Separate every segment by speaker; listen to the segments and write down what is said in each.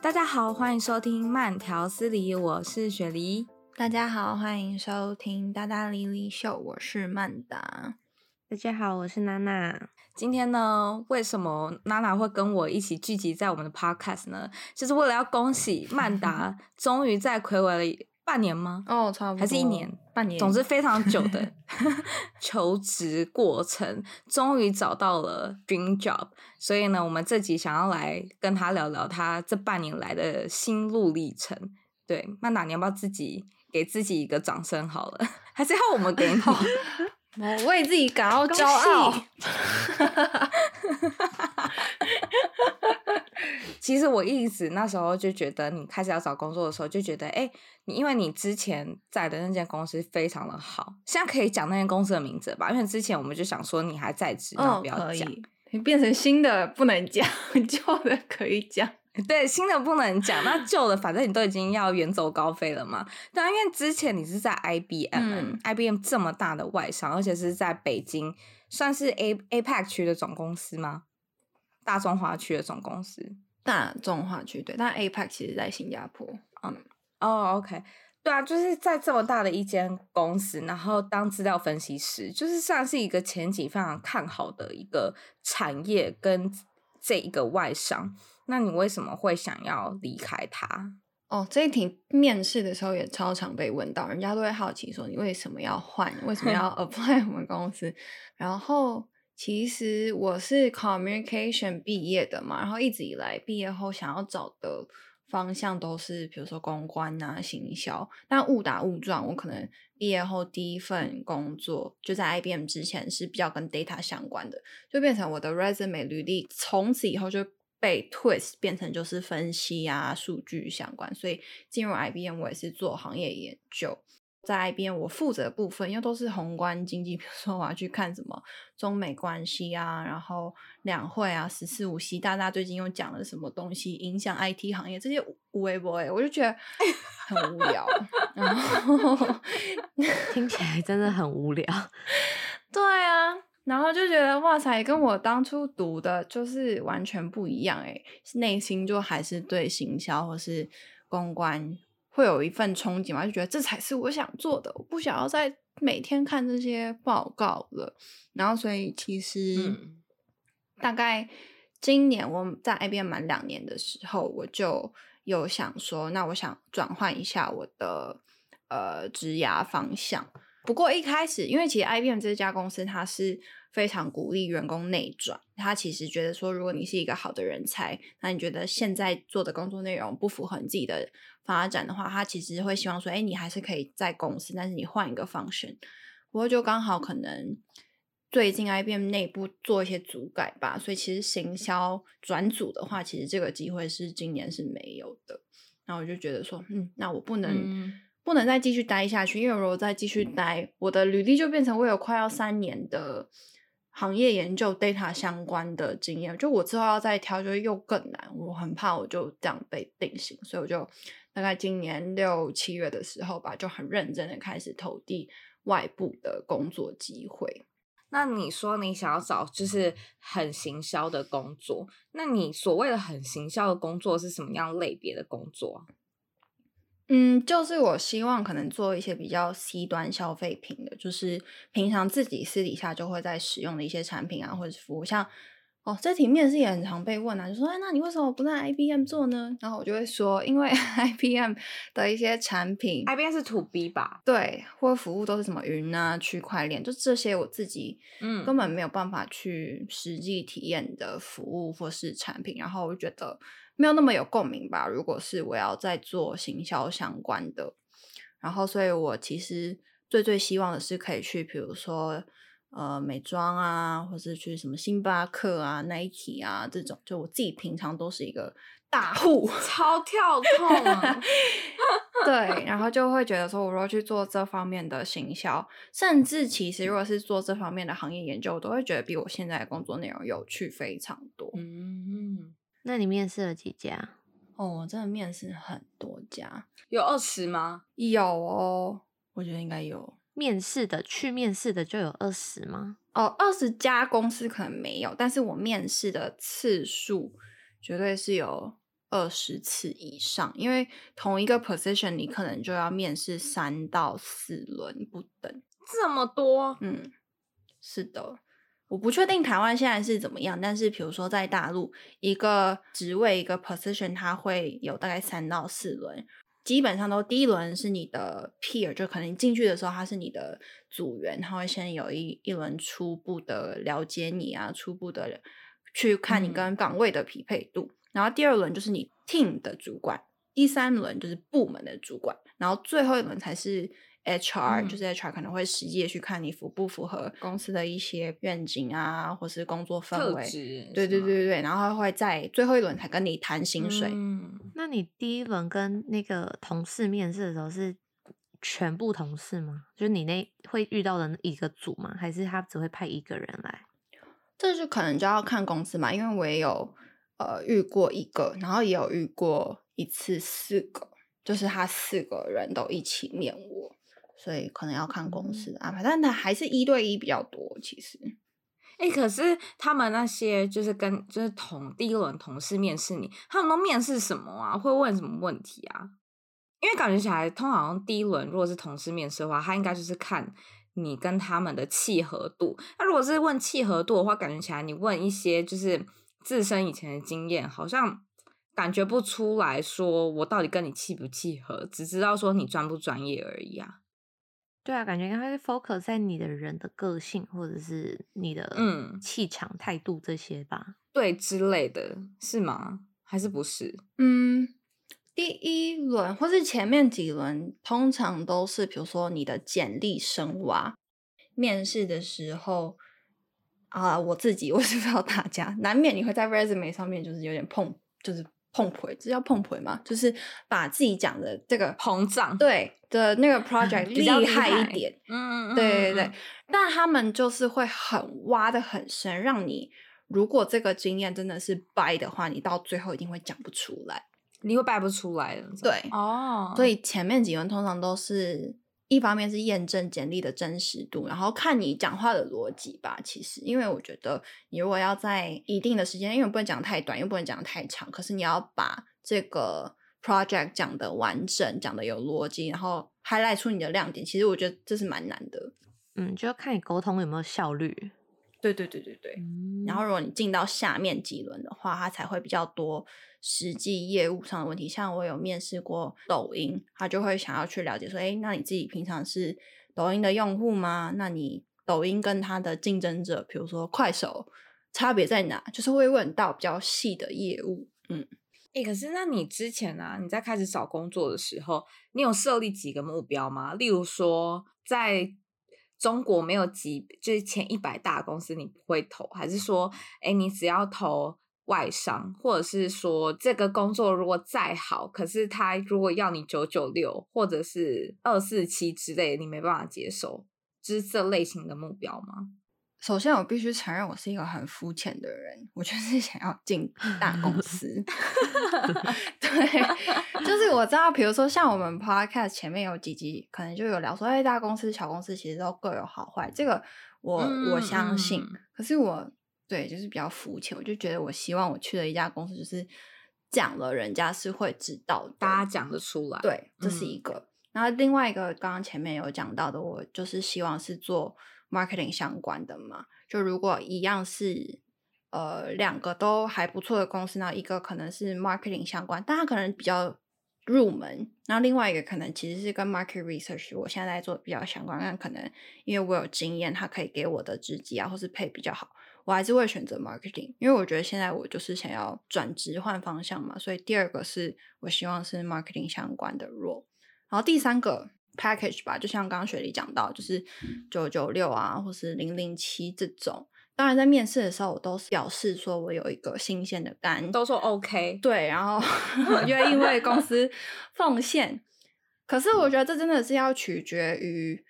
Speaker 1: 大家好，欢迎收听慢条斯理，我是雪梨。
Speaker 2: 大家好，欢迎收听大大莉莉秀，我是曼达。
Speaker 3: 大家好，我是娜娜。
Speaker 1: 今天呢，为什么娜娜会跟我一起聚集在我们的 podcast 呢？就是为了要恭喜曼达 终于在魁违了半年吗？
Speaker 2: 哦，差不多，
Speaker 1: 还是一年？
Speaker 2: 半年，
Speaker 1: 总之非常久的 求职过程，终于找到了 dream job。所以呢，我们这集想要来跟他聊聊他这半年来的心路历程。对，曼达，你要不要自己给自己一个掌声好了？还是要我们给你？
Speaker 2: 我为自己感到 骄傲。
Speaker 1: 其实我一直那时候就觉得，你开始要找工作的时候，就觉得，哎，你因为你之前在的那间公司非常的好，现在可以讲那间公司的名字吧？因为之前我们就想说你还在职，要不要讲？
Speaker 2: 你变成新的不能讲，旧的可以讲。
Speaker 1: 对，新的不能讲，那旧的反正你都已经要远走高飞了嘛。对啊，因为之前你是在 IBM，IBM、这么大的外商，而且是在北京，算是 A APEC 区的总公司吗？大中华区的总公司，
Speaker 2: 大众化区对，但 APEC 其实在新加坡。嗯，
Speaker 1: 哦、oh,，OK，对啊，就是在这么大的一间公司，然后当资料分析师，就是算是一个前景非常看好的一个产业跟这一个外商。那你为什么会想要离开它？
Speaker 2: 哦，这一题面试的时候也超常被问到，人家都会好奇说，你为什么要换？为什么要 apply 我们公司？然后其实我是 communication 毕业的嘛，然后一直以来毕业后想要找的方向都是比如说公关啊、行销。但误打误撞，我可能毕业后第一份工作就在 IBM 之前是比较跟 data 相关的，就变成我的 resume 履历，从此以后就。被 twist 变成就是分析啊，数据相关，所以进入 IBM 我也是做行业研究。在 IBM 我负责的部分，因为都是宏观经济，比如说我要去看什么中美关系啊，然后两会啊，十四五习大大最近又讲了什么东西，影响 IT 行业这些无微博诶，我就觉得很无聊。然后
Speaker 3: 听起来真的很无聊。
Speaker 2: 对啊。然后就觉得哇塞，跟我当初读的就是完全不一样诶，内心就还是对行销或是公关会有一份憧憬嘛，就觉得这才是我想做的，我不想要再每天看这些报告了。然后所以其实、嗯、大概今年我在 IBM 满两年的时候，我就有想说，那我想转换一下我的呃职涯方向。不过一开始，因为其实 IBM 这家公司，它是非常鼓励员工内转。他其实觉得说，如果你是一个好的人才，那你觉得现在做的工作内容不符合你自己的发展的话，他其实会希望说，哎，你还是可以在公司，但是你换一个 function。不过就刚好可能最近 IBM 内部做一些组改吧，所以其实行销转组的话，其实这个机会是今年是没有的。那我就觉得说，嗯，那我不能。嗯不能再继续待下去，因为如果再继续待，我的履历就变成我有快要三年的行业研究 data 相关的经验，就我之后要再挑，就又更难。我很怕我就这样被定型，所以我就大概今年六七月的时候吧，就很认真的开始投递外部的工作机会。
Speaker 1: 那你说你想要找就是很行销的工作，那你所谓的很行销的工作是什么样类别的工作？
Speaker 2: 嗯，就是我希望可能做一些比较 C 端消费品的，就是平常自己私底下就会在使用的一些产品啊，或者是服务。像哦，这题面试也很常被问啊，就说哎，那你为什么不在 IBM 做呢？然后我就会说，因为 IBM 的一些产品
Speaker 1: ，IBM 是 To B 吧？
Speaker 2: 对，或服务都是什么云啊、区块链，就这些我自己嗯根本没有办法去实际体验的服务或是产品，然后我就觉得。没有那么有共鸣吧？如果是我要再做行销相关的，然后，所以我其实最最希望的是可以去，比如说呃美妆啊，或是去什么星巴克啊、Nike 啊这种，就我自己平常都是一个大户，
Speaker 1: 超跳痛啊。
Speaker 2: 对，然后就会觉得说，我如果去做这方面的行销，甚至其实如果是做这方面的行业研究，我都会觉得比我现在的工作内容有趣非常多。
Speaker 3: 嗯。那你面试了几家？
Speaker 2: 哦，我真的面试很多家，
Speaker 1: 有二十吗？
Speaker 2: 有哦，我觉得应该有。
Speaker 3: 面试的去面试的就有二十吗？
Speaker 2: 哦，二十家公司可能没有，但是我面试的次数绝对是有二十次以上，因为同一个 position 你可能就要面试三到四轮不等。
Speaker 1: 这么多？
Speaker 2: 嗯，是的。我不确定台湾现在是怎么样，但是比如说在大陆，一个职位一个 position，它会有大概三到四轮，基本上都第一轮是你的 peer，就可能你进去的时候他是你的组员，他会先有一一轮初步的了解你啊，初步的去看你跟岗位的匹配度，嗯、然后第二轮就是你 team 的主管，第三轮就是部门的主管，然后最后一轮才是。HR、嗯、就是 HR 可能会实际的去看你符不符合公司的一些愿景啊，或是工作氛围。对对对对对，然后会在最后一轮才跟你谈薪水。
Speaker 3: 嗯，那你第一轮跟那个同事面试的时候是全部同事吗？就是你那会遇到的一个组吗？还是他只会派一个人来？
Speaker 2: 这就可能就要看公司嘛，因为我也有呃遇过一个，然后也有遇过一次四个，就是他四个人都一起面我。所以可能要看公司的安排，但他还是一对一比较多。其实，
Speaker 1: 哎、欸，可是他们那些就是跟就是同第一轮同事面试你，他们都面试什么啊？会问什么问题啊？因为感觉起来，通常第一轮如果是同事面试的话，他应该就是看你跟他们的契合度。那如果是问契合度的话，感觉起来你问一些就是自身以前的经验，好像感觉不出来说我到底跟你契不契合，只知道说你专不专业而已啊。
Speaker 3: 对啊，感觉应该会 focus 在你的人的个性，或者是你的嗯气场、态度这些吧，
Speaker 1: 对之类的，是吗？还是不是？
Speaker 2: 嗯，第一轮或是前面几轮，通常都是比如说你的简历深挖。面试的时候啊，我自己 我是不知道大家，难免你会在 resume 上面就是有点碰，就是。碰腿，这叫碰腿吗？就是把自己讲的这个
Speaker 1: 膨胀，
Speaker 2: 对的那个 project 厉害一点，
Speaker 1: 嗯嗯，
Speaker 2: 对对对。但他们就是会很挖的很深，让你如果这个经验真的是掰的话，你到最后一定会讲不出来，
Speaker 1: 你会掰不出来的。
Speaker 2: 对
Speaker 1: 哦，
Speaker 2: 所以前面几轮通常都是。一方面是验证简历的真实度，然后看你讲话的逻辑吧。其实，因为我觉得你如果要在一定的时间，因为不能讲太短，又不能讲太长，可是你要把这个 project 讲得完整，讲得有逻辑，然后 highlight 出你的亮点。其实我觉得这是蛮难的。
Speaker 3: 嗯，就要看你沟通有没有效率。
Speaker 2: 对对对对对。嗯、然后如果你进到下面几轮的话，它才会比较多。实际业务上的问题，像我有面试过抖音，他就会想要去了解说，诶，那你自己平常是抖音的用户吗？那你抖音跟他的竞争者，比如说快手，差别在哪？就是会问到比较细的业务。嗯，
Speaker 1: 诶，可是那你之前啊，你在开始找工作的时候，你有设立几个目标吗？例如说，在中国没有几，就是前一百大公司你不会投，还是说，诶，你只要投？外商，或者是说这个工作如果再好，可是他如果要你九九六或者是二四七之类的，你没办法接受，就是这类型的目标吗？
Speaker 2: 首先，我必须承认我是一个很肤浅的人，我就是想要进大公司。对，就是我知道，比如说像我们 podcast 前面有几集，可能就有聊说，哎，大公司、小公司其实都各有好坏，这个我、嗯、我相信。嗯、可是我。对，就是比较肤浅。我就觉得，我希望我去的一家公司，就是讲了，人家是会知道，
Speaker 1: 大家讲得出来。
Speaker 2: 对，这是一个。嗯、然后另外一个，刚刚前面有讲到的，我就是希望是做 marketing 相关的嘛。就如果一样是呃两个都还不错的公司，呢一个可能是 marketing 相关，但它可能比较入门。然后另外一个可能其实是跟 market research，我现在在做比较相关，但可能因为我有经验，它可以给我的职级啊，或是配比较好。我还是会选择 marketing，因为我觉得现在我就是想要转职换方向嘛，所以第二个是我希望是 marketing 相关的 role，然后第三个 package 吧，就像刚刚雪梨讲到，就是九九六啊，或是零零七这种。当然在面试的时候，我都是表示说我有一个新鲜的肝，
Speaker 1: 都说 OK，
Speaker 2: 对，然后 我愿意为公司奉献。可是我觉得这真的是要取决于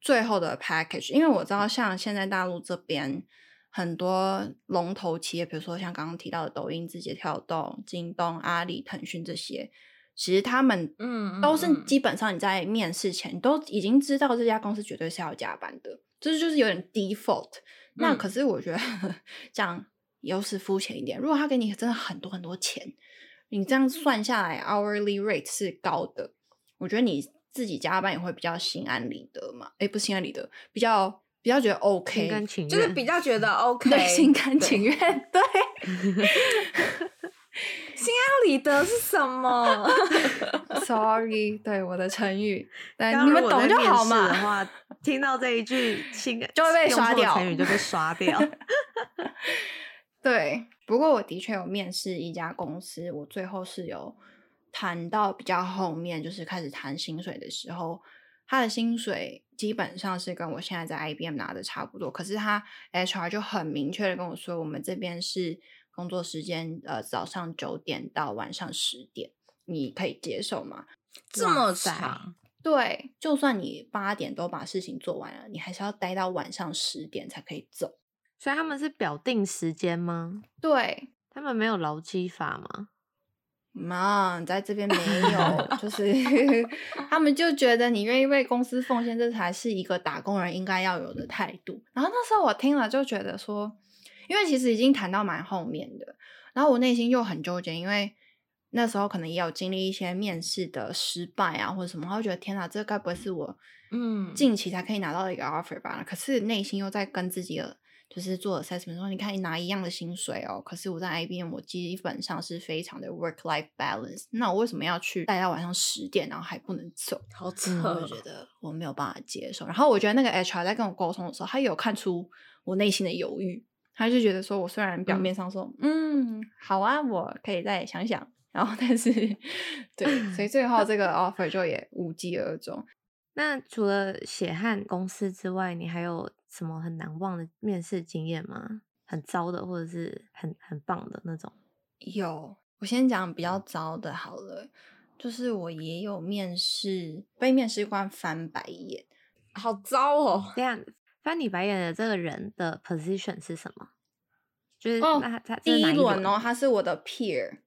Speaker 2: 最后的 package，因为我知道像现在大陆这边。很多龙头企业，比如说像刚刚提到的抖音、字节跳动、京东、阿里、腾讯这些，其实他们嗯都是基本上你在面试前都已经知道这家公司绝对是要加班的，这就是有点 default。那可是我觉得 这样又是肤浅一点。如果他给你真的很多很多钱，你这样算下来 hourly rate 是高的，我觉得你自己加班也会比较心安理得嘛。哎，不心安理得，比较比较觉得 OK，
Speaker 1: 就是比较觉得 OK，
Speaker 2: 对，心甘情愿，对。
Speaker 1: 心安理得是什么？
Speaker 2: Sorry，对我的成语，对你们懂就好嘛。
Speaker 3: 听到这一句 心
Speaker 2: 就会被刷掉，
Speaker 3: 成语就被刷掉。
Speaker 2: 对，不过我的确有面试一家公司，我最后是有谈到比较后面，就是开始谈薪水的时候，他的薪水基本上是跟我现在在 IBM 拿的差不多，可是他 HR 就很明确的跟我说，我们这边是。工作时间呃，早上九点到晚上十点，你可以接受吗？
Speaker 1: 这么长？
Speaker 2: 对，就算你八点都把事情做完了，你还是要待到晚上十点才可以走。
Speaker 3: 所以他们是表定时间吗？
Speaker 2: 对，
Speaker 3: 他们没有劳基法吗？
Speaker 2: 妈，在这边没有，就是他们就觉得你愿意为公司奉献，这才是一个打工人应该要有的态度。然后那时候我听了就觉得说。因为其实已经谈到蛮后面的，然后我内心又很纠结，因为那时候可能也有经历一些面试的失败啊，或者什么，我觉得天哪，这该不会是我嗯近期才可以拿到的一个 offer 吧？嗯、可是内心又在跟自己的就是做 assessment 说，你看你拿一样的薪水哦，可是我在 IBM 我基本上是非常的 work life balance，那我为什么要去待到晚上十点，然后还不能走？
Speaker 1: 好扯，
Speaker 2: 我觉得我没有办法接受。然后我觉得那个 HR 在跟我沟通的时候，他有看出我内心的犹豫。他就觉得说，我虽然表面上说，嗯，嗯，好啊，我可以再想想，然后但是，对，所以最后这个 offer 就也无疾而终。
Speaker 3: 那除了血汗公司之外，你还有什么很难忘的面试经验吗？很糟的，或者是很很棒的那种？
Speaker 2: 有，我先讲比较糟的好了，就是我也有面试被面试官翻白眼，
Speaker 1: 好糟哦，
Speaker 3: 这样。翻你白眼的这个人的 position 是什么？就是
Speaker 2: 哦，
Speaker 3: 那他
Speaker 2: 第一轮哦，他是我的 peer，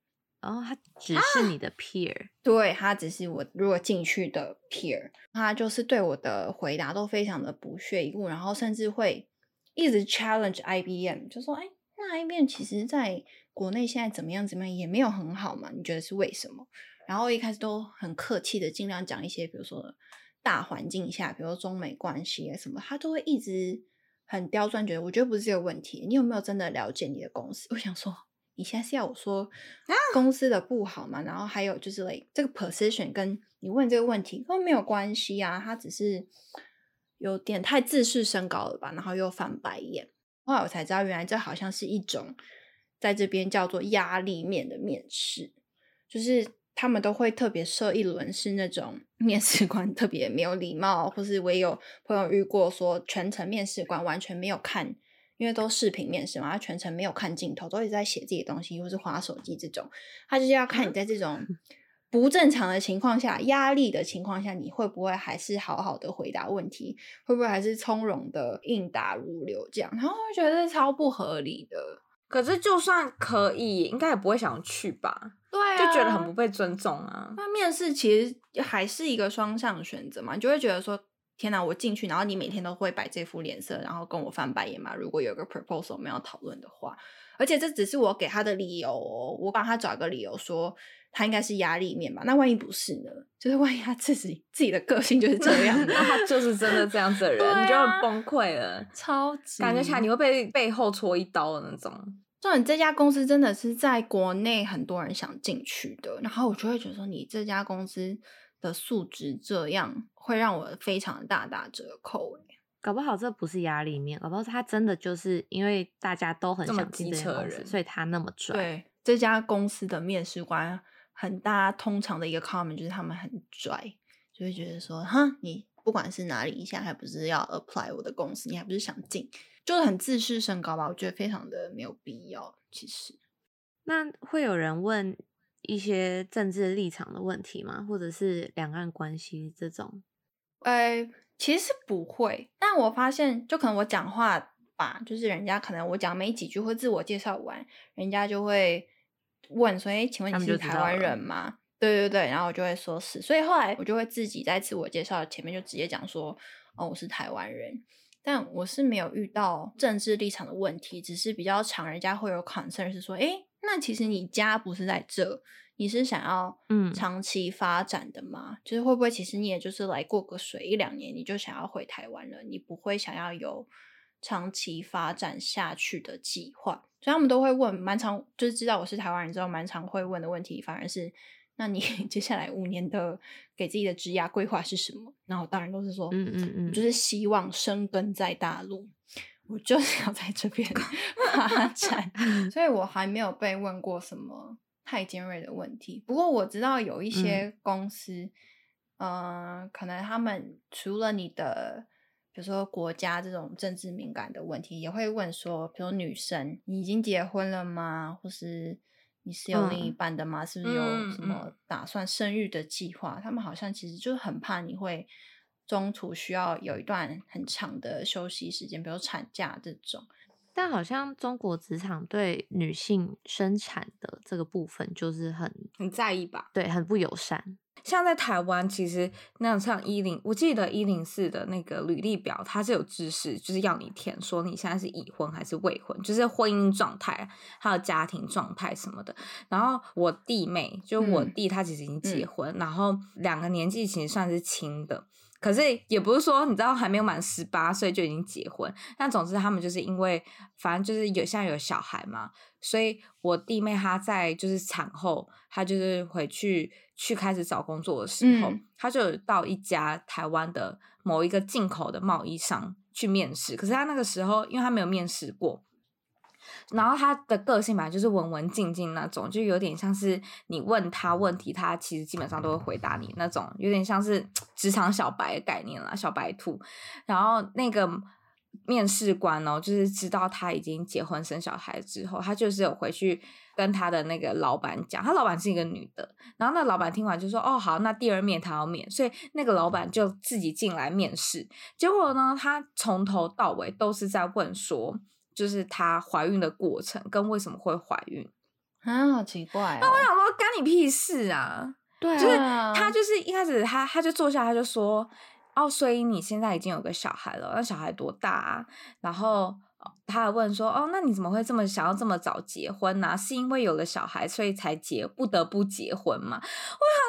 Speaker 3: 然后、哦、他只是你的 peer，、啊、
Speaker 2: 对，他只是我如果进去的 peer，他就是对我的回答都非常的不屑一顾，然后甚至会一直 challenge IBM，就说：“哎，那 IBM 其实在国内现在怎么样怎么样也没有很好嘛？你觉得是为什么？”然后一开始都很客气的尽量讲一些，比如说。大环境下，比如说中美关系啊什么，他都会一直很刁钻，觉得我觉得不是这个问题。你有没有真的了解你的公司？我想说，你现在是要我说公司的不好嘛？然后还有就是，like 这个 position 跟你问这个问题都没有关系啊，他只是有点太自视甚高了吧？然后又翻白眼。后来我才知道，原来这好像是一种在这边叫做压力面的面试，就是。他们都会特别设一轮是那种面试官特别没有礼貌，或是我也有朋友遇过说全程面试官完全没有看，因为都视频面试嘛，他全程没有看镜头，都一直在写自己的东西或是滑手机这种，他就是要看你在这种不正常的情况下、压力的情况下，你会不会还是好好的回答问题，会不会还是从容的应答如流这样，然后我觉得超不合理的。
Speaker 1: 可是就算可以，应该也不会想去吧？
Speaker 2: 对啊，
Speaker 1: 就觉得很不被尊重啊。
Speaker 2: 那面试其实还是一个双向选择嘛，你就会觉得说，天哪，我进去，然后你每天都会摆这副脸色，然后跟我翻白眼嘛。如果有个 proposal 我们要讨论的话，而且这只是我给他的理由哦，我帮他找一个理由说他应该是压力面吧。那万一不是呢？就是万一他自己自己的个性就是这样，
Speaker 1: 那他就是真的这样子的 人，啊、你就很崩溃了，
Speaker 2: 超级
Speaker 1: 感觉起来你会被背后戳一刀的那种。
Speaker 2: 说你这家公司真的是在国内很多人想进去的，然后我就会觉得说你这家公司的素质这样，会让我非常大打折扣。
Speaker 3: 搞不好这不是压力面，搞不好他真的就是因为大家都很想进这家公司，所以他那么拽。
Speaker 2: 对，这家公司的面试官很大，通常的一个 comment 就是他们很拽，就会觉得说哼，你不管是哪里，你现在还不是要 apply 我的公司，你还不是想进。就是很自视甚高吧，我觉得非常的没有必要。其实，
Speaker 3: 那会有人问一些政治立场的问题吗？或者是两岸关系这种？
Speaker 2: 呃，其实不会。但我发现，就可能我讲话吧，就是人家可能我讲没几句或自我介绍完，人家就会问说：“哎，请问你是台湾人吗？”对对对，然后我就会说是，所以后来我就会自己在自我介绍前面就直接讲说，哦，我是台湾人，但我是没有遇到政治立场的问题，只是比较常人家会有 concern 是说，诶，那其实你家不是在这，你是想要嗯长期发展的吗？嗯、就是会不会其实你也就是来过个水一两年，你就想要回台湾了，你不会想要有长期发展下去的计划？所以他们都会问，蛮常就是知道我是台湾人之后，蛮常会问的问题，反而是。那你 接下来五年的给自己的职业规划是什么？然后当然都是说，嗯嗯嗯，就是希望生根在大陆，我就是要在这边 发展，所以我还没有被问过什么太尖锐的问题。不过我知道有一些公司，嗯、呃，可能他们除了你的，比如说国家这种政治敏感的问题，也会问说，比如女生，你已经结婚了吗？或是你是有另一半的吗？嗯、是不是有什么打算生育的计划？他们好像其实就是很怕你会中途需要有一段很长的休息时间，比如产假这种。
Speaker 3: 但好像中国职场对女性生产的这个部分就是很
Speaker 1: 很在意吧？
Speaker 3: 对，很不友善。
Speaker 1: 像在台湾，其实那像一零，我记得一零四的那个履历表，它是有知识，就是要你填说你现在是已婚还是未婚，就是婚姻状态，还有家庭状态什么的。然后我弟妹，就我弟他其实已经结婚，嗯、然后两个年纪其实算是亲的。可是也不是说你知道还没有满十八岁就已经结婚，但总之他们就是因为反正就是有现在有小孩嘛，所以我弟妹她在就是产后，她就是回去去开始找工作的时候，嗯、她就到一家台湾的某一个进口的贸易商去面试，可是她那个时候因为她没有面试过。然后他的个性吧，就是文文静静那种，就有点像是你问他问题，他其实基本上都会回答你那种，有点像是 职场小白的概念啦，小白兔。然后那个面试官哦，就是知道他已经结婚生小孩之后，他就是有回去跟他的那个老板讲，他老板是一个女的。然后那老板听完就说：“哦，好，那第二面他要面。”所以那个老板就自己进来面试。结果呢，他从头到尾都是在问说。就是她怀孕的过程跟为什么会怀孕
Speaker 2: 啊，好奇怪、哦！
Speaker 1: 那我想说，干你屁事啊！
Speaker 2: 对啊，
Speaker 1: 就是她就是一开始她她就坐下，她就说哦，所以你现在已经有个小孩了，那小孩多大啊？然后她还问说哦，那你怎么会这么想要这么早结婚呢、啊？是因为有了小孩所以才结不得不结婚吗？我想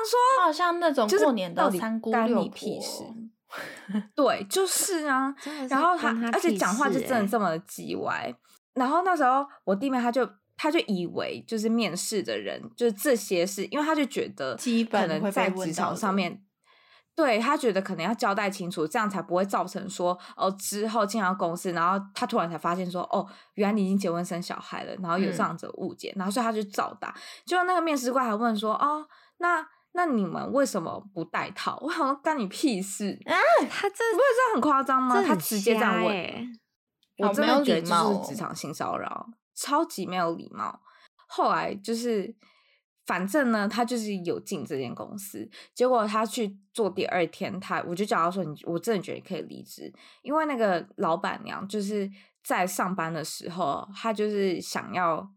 Speaker 1: 说，
Speaker 2: 好像那种过年的三姑六婆。
Speaker 1: 对，就是啊，然后他，而且讲话就真的这么叽歪。然后那时候我弟妹他就他就以为就是面试的人就是这些事，因为他就觉得可能在职场上面，对他觉得可能要交代清楚，这样才不会造成说哦之后进到公司，然后他突然才发现说哦原来你已经结婚生小孩了，然后有这样子的误解，嗯、然后所以他就照答。结果那个面试官还问说哦那。那你们为什么不戴套？我好像干你屁事啊！他这不是这很夸张吗？他直接这样问，我真的觉得就是职场性骚扰，超级没有礼貌。后来就是，反正呢，他就是有进这间公司，结果他去做第二天，他我就叫他说：“你，我真的觉得你可以离职，因为那个老板娘就是在上班的时候，她就是想要。”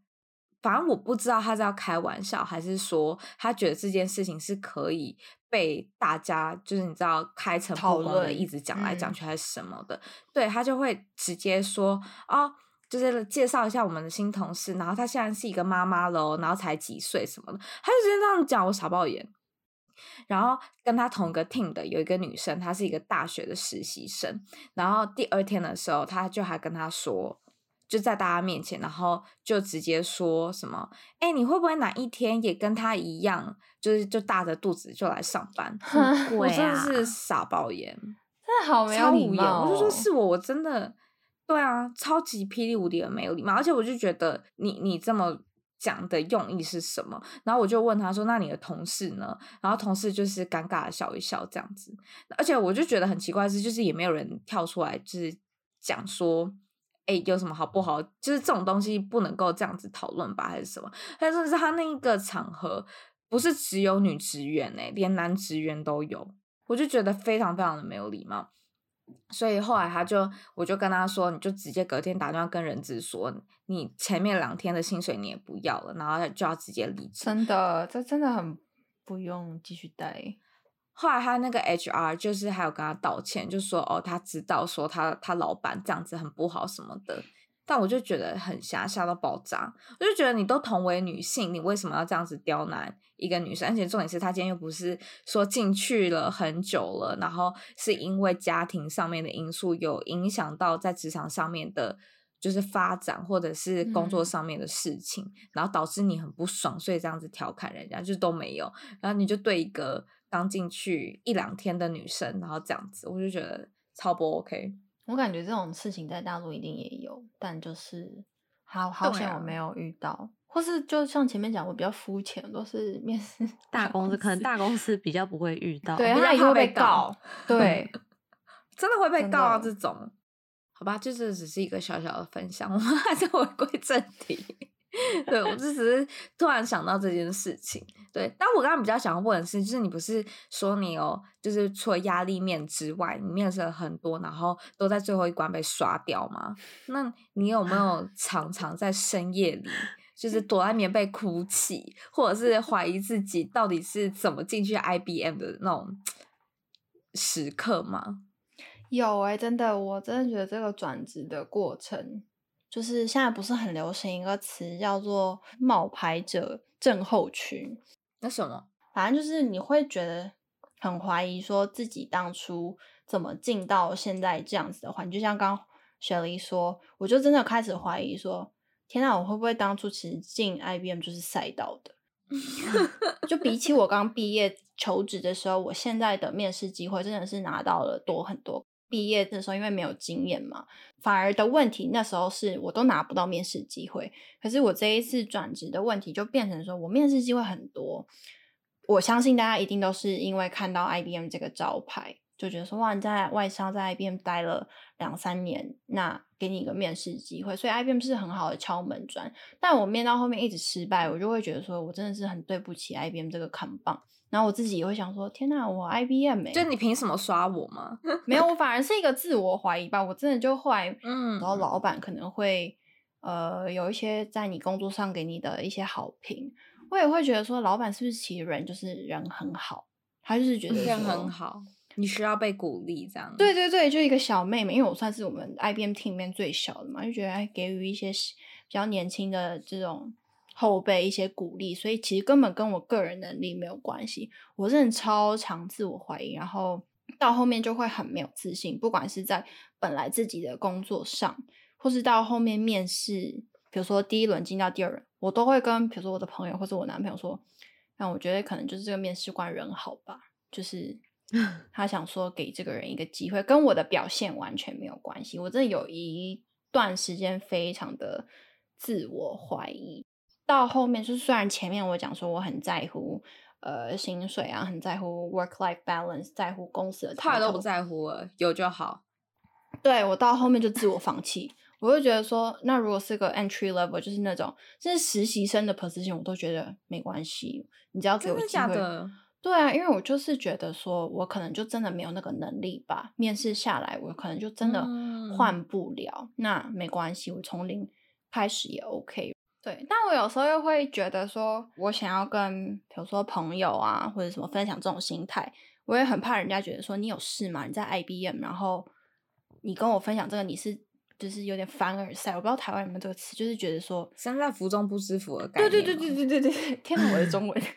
Speaker 1: 反正我不知道他是要开玩笑，还是说他觉得这件事情是可以被大家就是你知道开诚布公的一直讲来讲去还是什么的，嗯、对他就会直接说哦，就是介绍一下我们的新同事，然后她现在是一个妈妈喽，然后才几岁什么的，他就直接这样讲，我傻爆眼。然后跟他同一个 team 的有一个女生，她是一个大学的实习生，然后第二天的时候，他就还跟他说。就在大家面前，然后就直接说什么：“哎，你会不会哪一天也跟他一样，就是就大着肚子就来上班？” 我真的是傻爆眼，
Speaker 2: 真的好没有礼貌。
Speaker 1: 我就说是我，我真的对啊，超级霹雳无敌的没有礼貌。而且我就觉得你你这么讲的用意是什么？然后我就问他说：“那你的同事呢？”然后同事就是尴尬的笑一笑这样子。而且我就觉得很奇怪的是，就是也没有人跳出来就是讲说。哎，有什么好不好？就是这种东西不能够这样子讨论吧，还是什么？但是他那一个场合不是只有女职员哎，连男职员都有，我就觉得非常非常的没有礼貌。所以后来他就，我就跟他说，你就直接隔天打电话跟人资说，你前面两天的薪水你也不要了，然后就要直接离职。
Speaker 2: 真的，这真的很不用继续待。
Speaker 1: 后来他那个 HR 就是还有跟他道歉，就说哦，他知道说他他老板这样子很不好什么的。但我就觉得很瞎，瞎到爆炸。我就觉得你都同为女性，你为什么要这样子刁难一个女生？而且重点是他今天又不是说进去了很久了，然后是因为家庭上面的因素有影响到在职场上面的，就是发展或者是工作上面的事情，嗯、然后导致你很不爽，所以这样子调侃人家，就都没有。然后你就对一个刚进去一两天的女生，然后这样子，我就觉得超不 OK。
Speaker 2: 我感觉这种事情在大陆一定也有，但就是好好险我没有遇到，啊、或是就像前面讲，我比较肤浅，都是面试
Speaker 3: 大公司，可能大公司比较不会遇到，
Speaker 2: 对，他也会被告，对，
Speaker 1: 真的会被告啊这种，好吧，就这只是一个小小的分享，我们还是回归正题。对，我就只是突然想到这件事情。对，但我刚刚比较想要问的是，就是你不是说你有，就是除了压力面之外，你面试了很多，然后都在最后一关被刷掉吗？那你有没有 常常在深夜里，就是躲在棉被哭泣，或者是怀疑自己到底是怎么进去 IBM 的那种时刻吗？
Speaker 2: 有哎、欸，真的，我真的觉得这个转职的过程。就是现在不是很流行一个词叫做“冒牌者症候群”，
Speaker 1: 那什么？
Speaker 2: 反正就是你会觉得很怀疑，说自己当初怎么进到现在这样子的环境。就像刚雪梨说，我就真的开始怀疑说：天呐，我会不会当初其实进 IBM 就是赛道的？就比起我刚毕业求职的时候，我现在的面试机会真的是拿到了多很多。毕业的时候，因为没有经验嘛，反而的问题那时候是我都拿不到面试机会。可是我这一次转职的问题就变成说我面试机会很多。我相信大家一定都是因为看到 IBM 这个招牌，就觉得说哇，你在外商在 IBM 待了两三年，那给你一个面试机会，所以 IBM 是很好的敲门砖。但我面到后面一直失败，我就会觉得说我真的是很对不起 IBM 这个扛棒。然后我自己也会想说，天哪，我 IBM 欸，
Speaker 1: 就你凭什么刷我吗？
Speaker 2: 没有，我反而是一个自我怀疑吧。我真的就后来，嗯，然后老板可能会，呃，有一些在你工作上给你的一些好评，我也会觉得说，老板是不是其实人就是人很好，他就是觉得
Speaker 1: 人很好，你需要被鼓励这样。
Speaker 2: 对对对，就一个小妹妹，因为我算是我们 IBM team 里面最小的嘛，就觉得哎，给予一些比较年轻的这种。后辈一些鼓励，所以其实根本跟我个人能力没有关系。我真的超常自我怀疑，然后到后面就会很没有自信。不管是在本来自己的工作上，或是到后面面试，比如说第一轮进到第二轮，我都会跟比如说我的朋友或者我男朋友说，那我觉得可能就是这个面试官人好吧，就是 他想说给这个人一个机会，跟我的表现完全没有关系。我真的有一段时间非常的自我怀疑。到后面就是，虽然前面我讲说我很在乎呃薪水啊，很在乎 work life balance，在乎公司的，
Speaker 1: 他都不在乎了，有就好。
Speaker 2: 对，我到后面就自我放弃，我就觉得说，那如果是个 entry level，就是那种是实习生的 position，我都觉得没关系，你只要给我
Speaker 1: 机会。
Speaker 2: 对啊，因为我就是觉得说我可能就真的没有那个能力吧，面试下来我可能就真的换不了，嗯、那没关系，我从零开始也 OK。对，但我有时候又会觉得说，我想要跟比如说朋友啊或者什么分享这种心态，我也很怕人家觉得说你有事吗？你在 IBM，然后你跟我分享这个，你是就是有点凡尔赛。我不知道台湾有没有这个词，就是觉得说
Speaker 1: 身在福中不知福的感觉。
Speaker 2: 对对对对对对对，天哪，我的中文。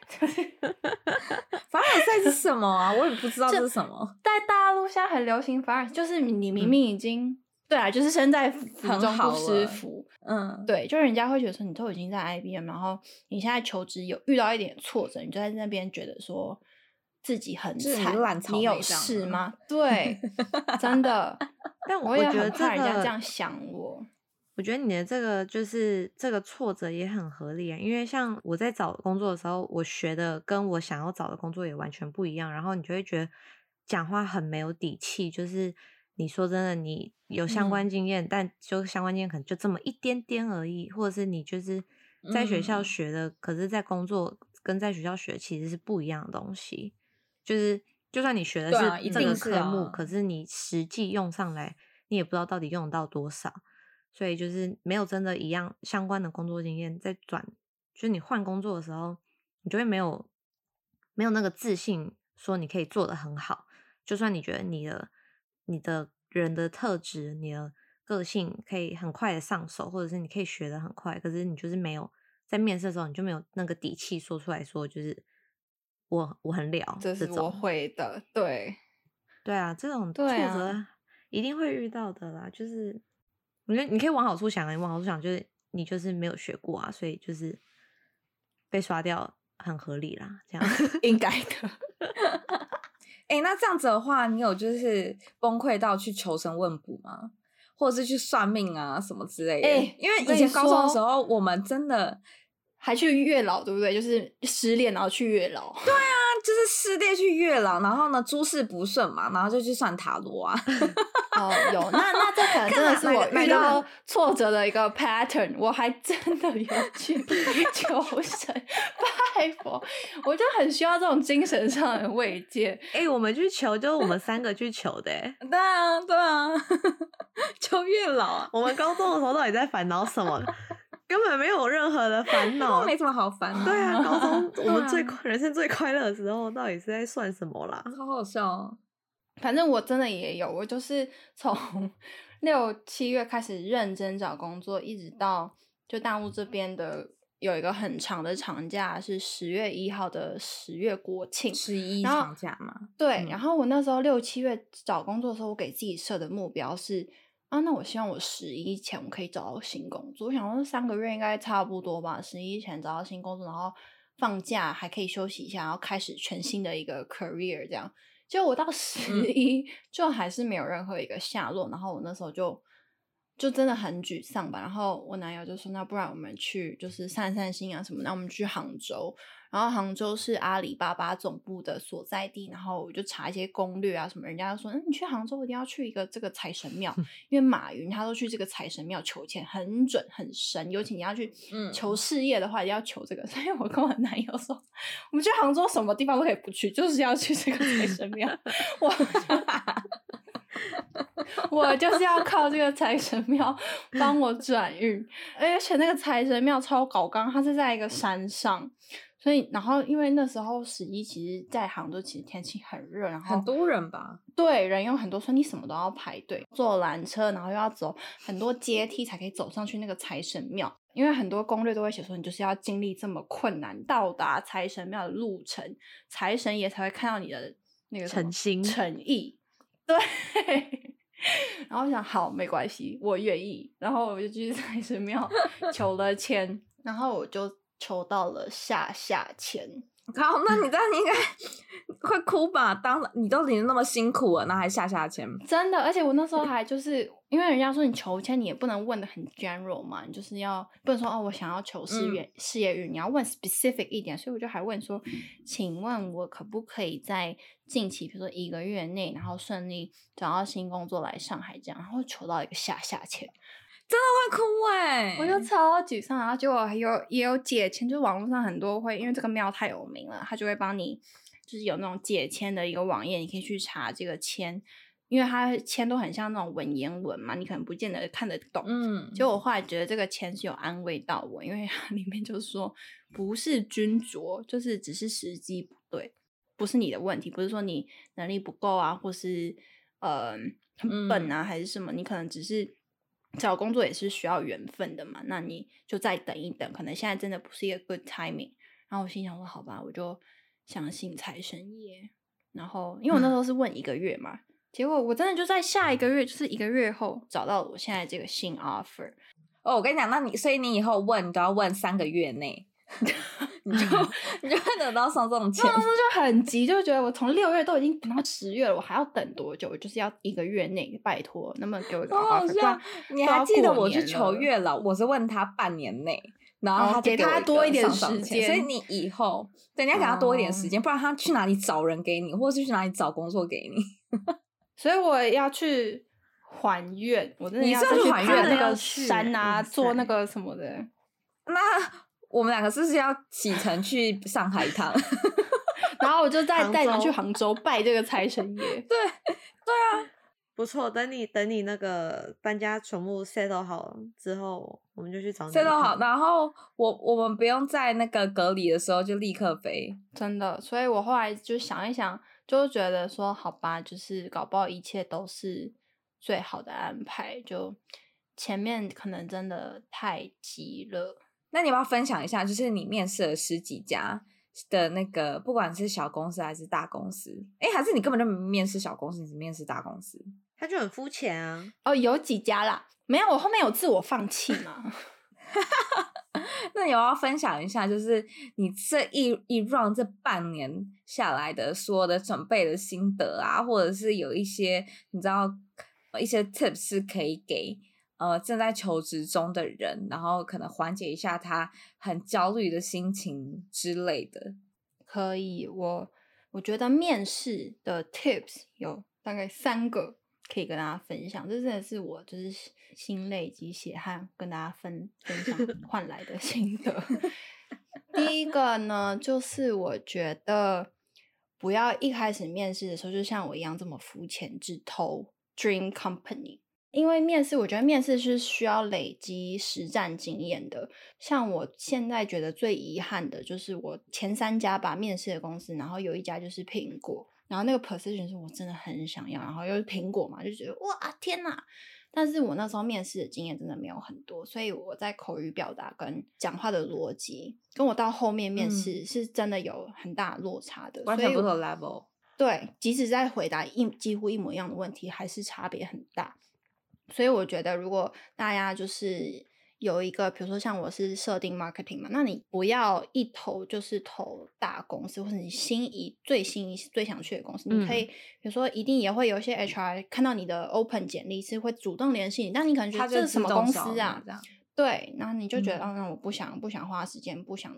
Speaker 1: 凡尔赛是什么啊？我也不知道这是什么。
Speaker 2: 在大陆现在很流行凡尔，就是你明明已经。嗯对啊，就是身在福中不知福。嗯，对，就是人家会觉得说你都已经在 IBM，然后你现在求职有遇到一点挫折，你就在那边觉得说自己很惨，你有事吗？对，真的。但我也很怕人家这样想我。
Speaker 3: 我觉得你的这个就是这个挫折也很合理啊，因为像我在找工作的时候，我学的跟我想要找的工作也完全不一样，然后你就会觉得讲话很没有底气，就是。你说真的，你有相关经验，嗯、但就相关经验可能就这么一点点而已，或者是你就是在学校学的，嗯、可是在工作跟在学校学其实是不一样的东西。就是就算你学的是这个科目，啊、可是你实际用上来，你也不知道到底用到多少。所以就是没有真的一样相关的工作经验，在转，就是你换工作的时候，你就会没有。没有那个自信，说你可以做得很好。就算你觉得你的你的人的特质、你的个性可以很快的上手，或者是你可以学的很快，可是你就是没有在面试的时候，你就没有那个底气说出来说，就是我我很了，
Speaker 2: 这是我会的。对，
Speaker 3: 对啊，这种挫折一定会遇到的啦。就是我觉得你可以往好处想，你往好处想，就是你就是没有学过啊，所以就是被刷掉很合理啦，这样
Speaker 2: 应该的。
Speaker 1: 哎、欸，那这样子的话，你有就是崩溃到去求神问卜吗？或者是去算命啊什么之类的？哎、欸，因为以前高中的时候，我们真的
Speaker 2: 还去月老，对不对？就是失恋然后去月老。
Speaker 1: 对啊，就是失恋去月老，然后呢诸事不顺嘛，然后就去算塔罗啊。
Speaker 2: 哦，有那那这可能 真的是我遇到 挫折的一个 pattern，我还真的有去 求神拜佛，我就很需要这种精神上的慰藉。
Speaker 3: 哎、欸，我们去求，就是我们三个去求的。
Speaker 1: 对啊，对啊，求月老啊。
Speaker 3: 我们高中的时候到底在烦恼什么？根本没有任何的烦恼，
Speaker 1: 没什么好烦
Speaker 3: 恼。对啊，高中我们最人生最快乐的时候，到底是在算什么啦？
Speaker 1: 好好笑哦。
Speaker 2: 反正我真的也有，我就是 从六七月开始认真找工作，一直到就大陆这边的有一个很长的长假，是十月一号的十月国庆，
Speaker 1: 十一长假嘛。
Speaker 2: 对，然后我那时候六七月找工作的时候，我给自己设的目标是啊，那我希望我十一前我可以找到新工作。我想说三个月应该差不多吧，十一前找到新工作，然后放假还可以休息一下，然后开始全新的一个 career 这样。就我到十一，就还是没有任何一个下落，嗯、然后我那时候就就真的很沮丧吧。然后我男友就说：“那不然我们去就是散散心啊什么？那我们去杭州。”然后杭州是阿里巴巴总部的所在地，然后我就查一些攻略啊什么，人家就说，嗯，你去杭州一定要去一个这个财神庙，因为马云他都去这个财神庙求签，很准很神，尤其你要去求事业的话，一定要求这个。所以我跟我男友说，我们去杭州什么地方都可以不去，就是要去这个财神庙。我 我就是要靠这个财神庙帮我转运，而且那个财神庙超搞刚，它是在一个山上。所以，然后因为那时候十一，其实，在杭州其实天气很热，然后
Speaker 1: 很多人吧，
Speaker 2: 对，人有很多，所以你什么都要排队，坐缆车，然后又要走很多阶梯才可以走上去那个财神庙。因为很多攻略都会写说，你就是要经历这么困难到达财神庙的路程，财神爷才会看到你的那个
Speaker 3: 诚心
Speaker 2: 诚意。对，然后我想，好，没关系，我愿意。然后我就去财神庙求了签，然后我就。求到了下下签，
Speaker 1: 好，那你这样你应该 会哭吧？当你都已经那么辛苦了，那还下下签？
Speaker 2: 真的，而且我那时候还就是因为人家说你求签，你也不能问的很 general 嘛，你就是要不能说哦，我想要求事业、嗯、事业运，你要问 specific 一点，所以我就还问说，请问我可不可以在近期，比如说一个月内，然后顺利找到新工作来上海这样，然后求到一个下下签。
Speaker 1: 真的会哭哎、欸！
Speaker 2: 我就超沮丧，然后结果还有也有解签，就是网络上很多会，因为这个庙太有名了，他就会帮你，就是有那种解签的一个网页，你可以去查这个签，因为它签都很像那种文言文嘛，你可能不见得看得懂。嗯，结果我后来觉得这个签是有安慰到我，因为它里面就是说不是君酌，就是只是时机不对，不是你的问题，不是说你能力不够啊，或是呃很笨啊，嗯、还是什么，你可能只是。找工作也是需要缘分的嘛，那你就再等一等，可能现在真的不是一个 good timing。然后我心想说，好吧，我就相信财神爷。然后因为我那时候是问一个月嘛，嗯、结果我真的就在下一个月，就是一个月后找到了我现在这个新 offer。
Speaker 1: 哦，我跟你讲，那你所以你以后问你都要问三个月内。你就你就会得到上这种
Speaker 2: 钱，当时就很急，就觉得我从六月都已经等到十月了，我还要等多久？我就是要一个月内，拜托，能不能给我一个 offer？
Speaker 1: 你还记得我去求月老，我是问他半年内，然后他给，给他多一点时间，所以你以后等你要给他多一点时间，不然他去哪里找人给你，或者是去哪里找工作给你？
Speaker 2: 所以我要去还愿，我真的要去还愿那个山啊，做那个什么的，
Speaker 1: 那。我们两个是不是要启程去上海一趟？
Speaker 2: 然后我就再带你们去杭州拜这个财神爷。
Speaker 1: 对对啊，
Speaker 3: 不错，等你等你那个搬家全部 settle 好之后，我们就去找你
Speaker 1: settle 好，然后我我们不用在那个隔离的时候就立刻飞，
Speaker 2: 真的。所以我后来就想一想，就觉得说好吧，就是搞不好一切都是最好的安排。就前面可能真的太急了。
Speaker 1: 那你要不要分享一下，就是你面试了十几家的那个，不管是小公司还是大公司，哎，还是你根本就没面试小公司，你只面试大公司？
Speaker 3: 他就很肤浅啊！
Speaker 2: 哦，有几家啦，没有，我后面有自我放弃嘛。
Speaker 1: 那你要，要分享一下，就是你这一一 round 这半年下来的所有的准备的心得啊，或者是有一些你知道一些 tips 是可以给呃正在求职中的人，然后可能缓解一下他很焦虑的心情之类的。
Speaker 2: 可以，我我觉得面试的 tips 有大概三个。可以跟大家分享，这真的是我就是心累及血汗跟大家分分享 换来的心得。第一个呢，就是我觉得不要一开始面试的时候就像我一样这么肤浅，只投 dream company。因为面试，我觉得面试是需要累积实战经验的。像我现在觉得最遗憾的就是我前三家吧面试的公司，然后有一家就是苹果。然后那个 position 是我真的很想要，然后又是苹果嘛，就觉得哇天哪！但是我那时候面试的经验真的没有很多，所以我在口语表达跟讲话的逻辑，跟我到后面面试是真的有很大落差的，
Speaker 1: 完全不同 level。
Speaker 2: 对，即使在回答一几乎一模一样的问题，还是差别很大。所以我觉得，如果大家就是。有一个，比如说像我是设定 marketing 嘛，那你不要一投就是投大公司，或者你心仪最心仪最想去的公司，嗯、你可以比如说一定也会有一些 HR 看到你的 open 简历是会主动联系你，但你可能觉得这是什么公司啊？对，然后你就觉得，嗯，那我不想不想花时间，不想。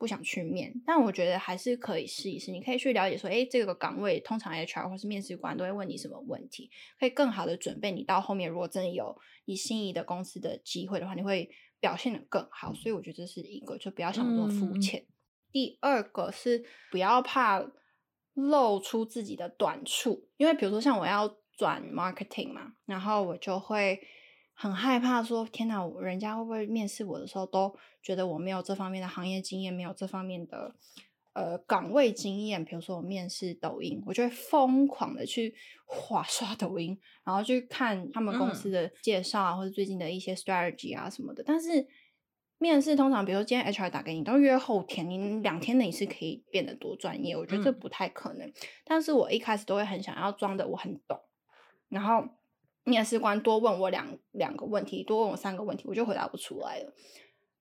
Speaker 2: 不想去面，但我觉得还是可以试一试。你可以去了解说，诶，这个岗位通常 HR 或是面试官都会问你什么问题，可以更好的准备你到后面，如果真的有你心仪的公司的机会的话，你会表现的更好。所以我觉得这是一个，就不要想那么肤浅。嗯。第二个是不要怕露出自己的短处，因为比如说像我要转 marketing 嘛，然后我就会。很害怕说，天哪，人家会不会面试我的时候都觉得我没有这方面的行业经验，没有这方面的呃岗位经验？比如说我面试抖音，我就会疯狂的去划刷抖音，然后去看他们公司的介绍啊，嗯、或者最近的一些 strategy 啊什么的。但是面试通常，比如说今天 HR 打给你，都约后天，你两天内是可以变得多专业？我觉得这不太可能。嗯、但是我一开始都会很想要装的我很懂，然后。面试官多问我两两个问题，多问我三个问题，我就回答不出来了。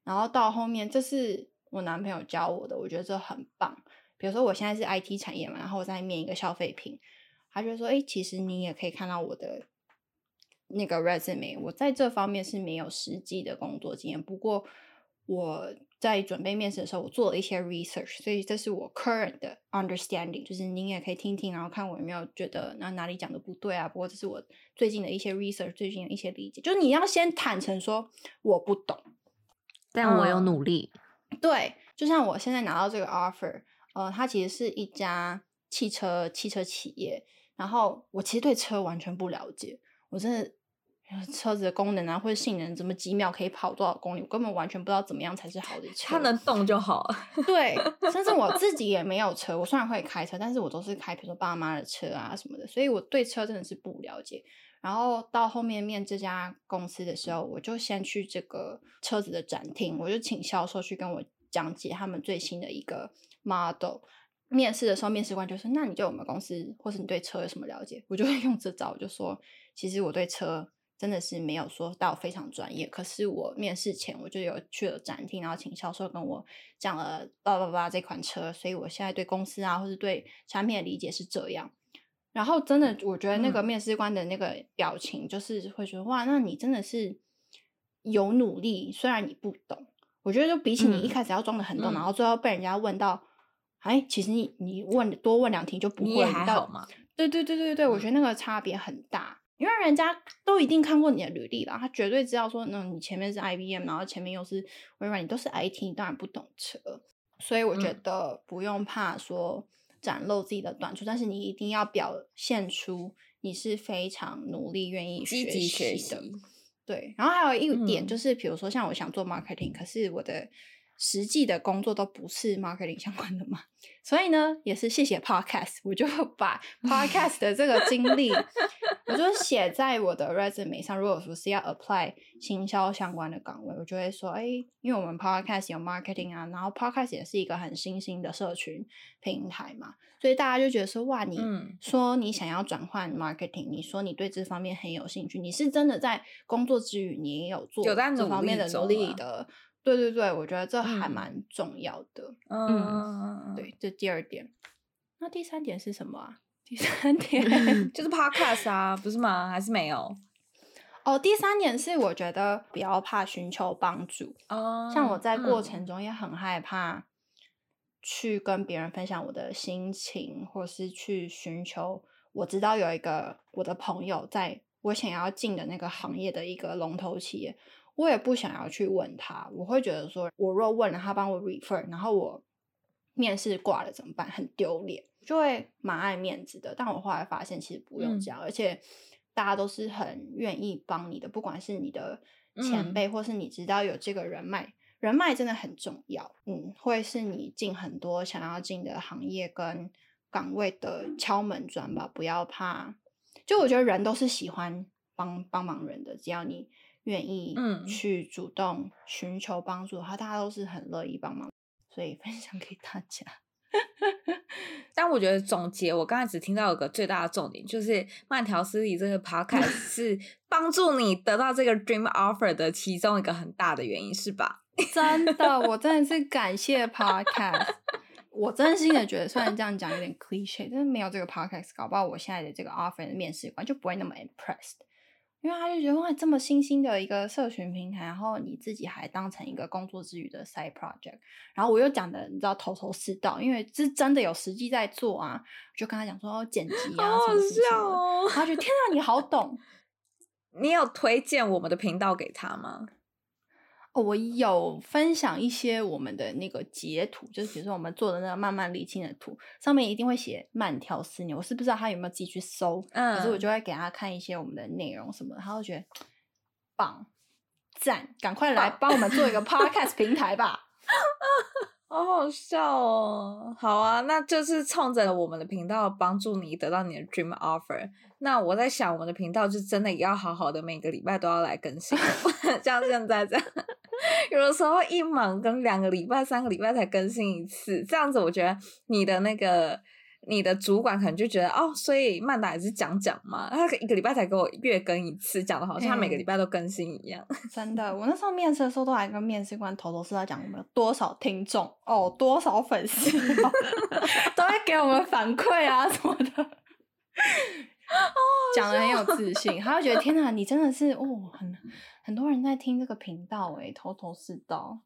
Speaker 2: 然后到后面，这是我男朋友教我的，我觉得这很棒。比如说我现在是 IT 产业嘛，然后我在面一个消费品，他就说：“哎，其实你也可以看到我的那个 resume，我在这方面是没有实际的工作经验，不过我。”在准备面试的时候，我做了一些 research，所以这是我 current 的 understanding，就是您也可以听听，然后看我有没有觉得那哪里讲的不对啊。不过这是我最近的一些 research，最近的一些理解，就是你要先坦诚说我不懂，
Speaker 3: 但我有努力。
Speaker 2: 嗯，对，就像我现在拿到这个 offer，呃，它其实是一家汽车汽车企业，然后我其实对车完全不了解，我真的。车子的功能啊，或者性能，怎么几秒可以跑多少公里，我根本完全不知道怎么样才是好的车。
Speaker 1: 它能动就好。
Speaker 2: 对，甚至我自己也没有车，我虽然会开车，但是我都是开，比如说爸妈的车啊什么的，所以我对车真的是不了解。然后到后面面这家公司的时候，我就先去这个车子的展厅，我就请销售去跟我讲解他们最新的一个 model。面试的时候，面试官就说：“那你对我们公司，或是你对车有什么了解？”我就会用这招，我就说：“其实我对车。”真的是没有说到非常专业，可是我面试前我就有去了展厅，然后请销售跟我讲了叭叭叭这款车，所以我现在对公司啊或是对产品的理解是这样。然后真的，我觉得那个面试官的那个表情就是会说、嗯、哇，那你真的是有努力，虽然你不懂。我觉得就比起你一开始要装的很懂，嗯、然后最后被人家问到，哎，其实你你问多问两题就不会，
Speaker 1: 还好吗？
Speaker 2: 对对对对对，我觉得那个差别很大。因为人家都一定看过你的履历了，他绝对知道说，那你前面是 IBM，然后前面又是微软，你都是 IT，你当然不懂车。所以我觉得不用怕说展露自己的短处，嗯、但是你一定要表现出你是非常努力、愿意
Speaker 1: 积极学习
Speaker 2: 的。对，然后还有一点就是，
Speaker 1: 嗯、
Speaker 2: 比如说像我想做 marketing，可是我的。实际的工作都不是 marketing 相关的嘛，所以呢，也是谢谢 podcast，我就 把 podcast 的这个经历，我就写在我的 resume 上。如果说是要 apply 行销相关的岗位，我就会说，哎，因为我们 podcast 有 marketing 啊，然后 podcast 也是一个很新兴的社群平台嘛，所以大家就觉得说，哇，你说你想要转换 marketing，你说你对这方面很有兴趣，你是真的在工作之余，你也有做这方面的努力的。对对对，我觉得这还蛮重要的。
Speaker 1: 嗯，
Speaker 2: 嗯对，这第二点。那第三点是什么啊？第三点
Speaker 1: 就是 podcast 啊，不是吗？还是没有？
Speaker 2: 哦，第三点是我觉得不要怕寻求帮助。
Speaker 1: 哦，
Speaker 2: 像我在过程中也很害怕去跟别人分享我的心情，或是去寻求。我知道有一个我的朋友在我想要进的那个行业的一个龙头企业。我也不想要去问他，我会觉得说，我若问了他帮我 refer，然后我面试挂了怎么办？很丢脸，就会蛮爱面子的。但我后来发现，其实不用这样，嗯、而且大家都是很愿意帮你的，不管是你的前辈，或是你知道有这个人脉，嗯、人脉真的很重要。嗯，会是你进很多想要进的行业跟岗位的敲门砖吧。不要怕，就我觉得人都是喜欢帮帮忙人的，只要你。愿意去主动寻求帮助，他、嗯、大家都是很乐意帮忙，所以分享给大家。
Speaker 1: 但我觉得总结，我刚才只听到有个最大的重点，就是慢条斯理这个 podcast 是帮助你得到这个 dream offer 的其中一个很大的原因，是吧？
Speaker 2: 真的，我真的是感谢 podcast。我真心的觉得，虽然这样讲有点 cliche，但是没有这个 podcast，搞不好我现在的这个 offer 的面试官就不会那么 impressed。因为他就觉得哇，这么新兴的一个社群平台，然后你自己还当成一个工作之余的 side project，然后我又讲的你知道头头是道，因为是真的有实际在做啊，就跟他讲说剪辑啊，
Speaker 1: 好好笑哦，
Speaker 2: 什么什么的，他觉得天啊，你好懂，
Speaker 1: 你有推荐我们的频道给他吗？
Speaker 2: 哦，我有分享一些我们的那个截图，就是比如说我们做的那个慢慢理清的图，上面一定会写慢条斯理。我是不知道他有没有自己去搜，嗯，可是我就会给他看一些我们的内容什么的，他会觉得棒赞，赶快来帮我们做一个 podcast 平台吧。
Speaker 1: 好好笑哦！好啊，那就是冲着我们的频道帮助你得到你的 dream offer。那我在想，我们的频道就真的也要好好的，每个礼拜都要来更新，像现在这样。有的时候一忙，跟两个礼拜、三个礼拜才更新一次，这样子，我觉得你的那个。你的主管可能就觉得哦，所以曼达也是讲讲嘛，他一个礼拜才给我月更一次，讲的好像他每个礼拜都更新一样。
Speaker 2: 嗯、真的，我那时候面试的时候都还跟面试官头头是道讲我们有多少听众哦，多少粉丝，都会给我们反馈啊什么的，讲的很有自信，他会觉得天哪，你真的是哦，很很多人在听这个频道诶，头头是道。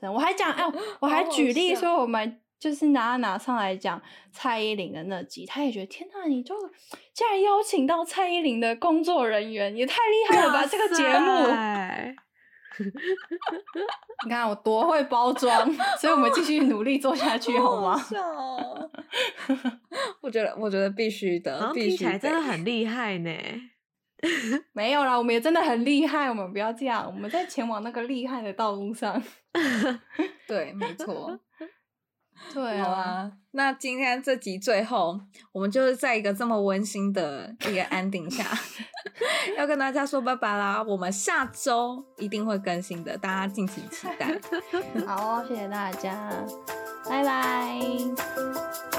Speaker 2: 对，我还讲哎，我还举例说我们。就是拿拿上来讲蔡依林的那集，他也觉得天呐，你就竟然邀请到蔡依林的工作人员，也太厉害了吧！这个节目，你看我多会包装，所以我们继续努力做下去，好吗？
Speaker 1: 好 我觉得，我觉得必须的，必须的，听起来
Speaker 3: 真的很厉害呢。
Speaker 2: 没有啦，我们也真的很厉害，我们不要这样，我们在前往那个厉害的道路上。
Speaker 1: 对，没错。
Speaker 2: 对啊，
Speaker 1: 啊，那今天这集最后，我们就是在一个这么温馨的一个 ending 下，要跟大家说拜拜啦。我们下周一定会更新的，大家敬请期待。
Speaker 2: 好，谢谢大家，拜拜。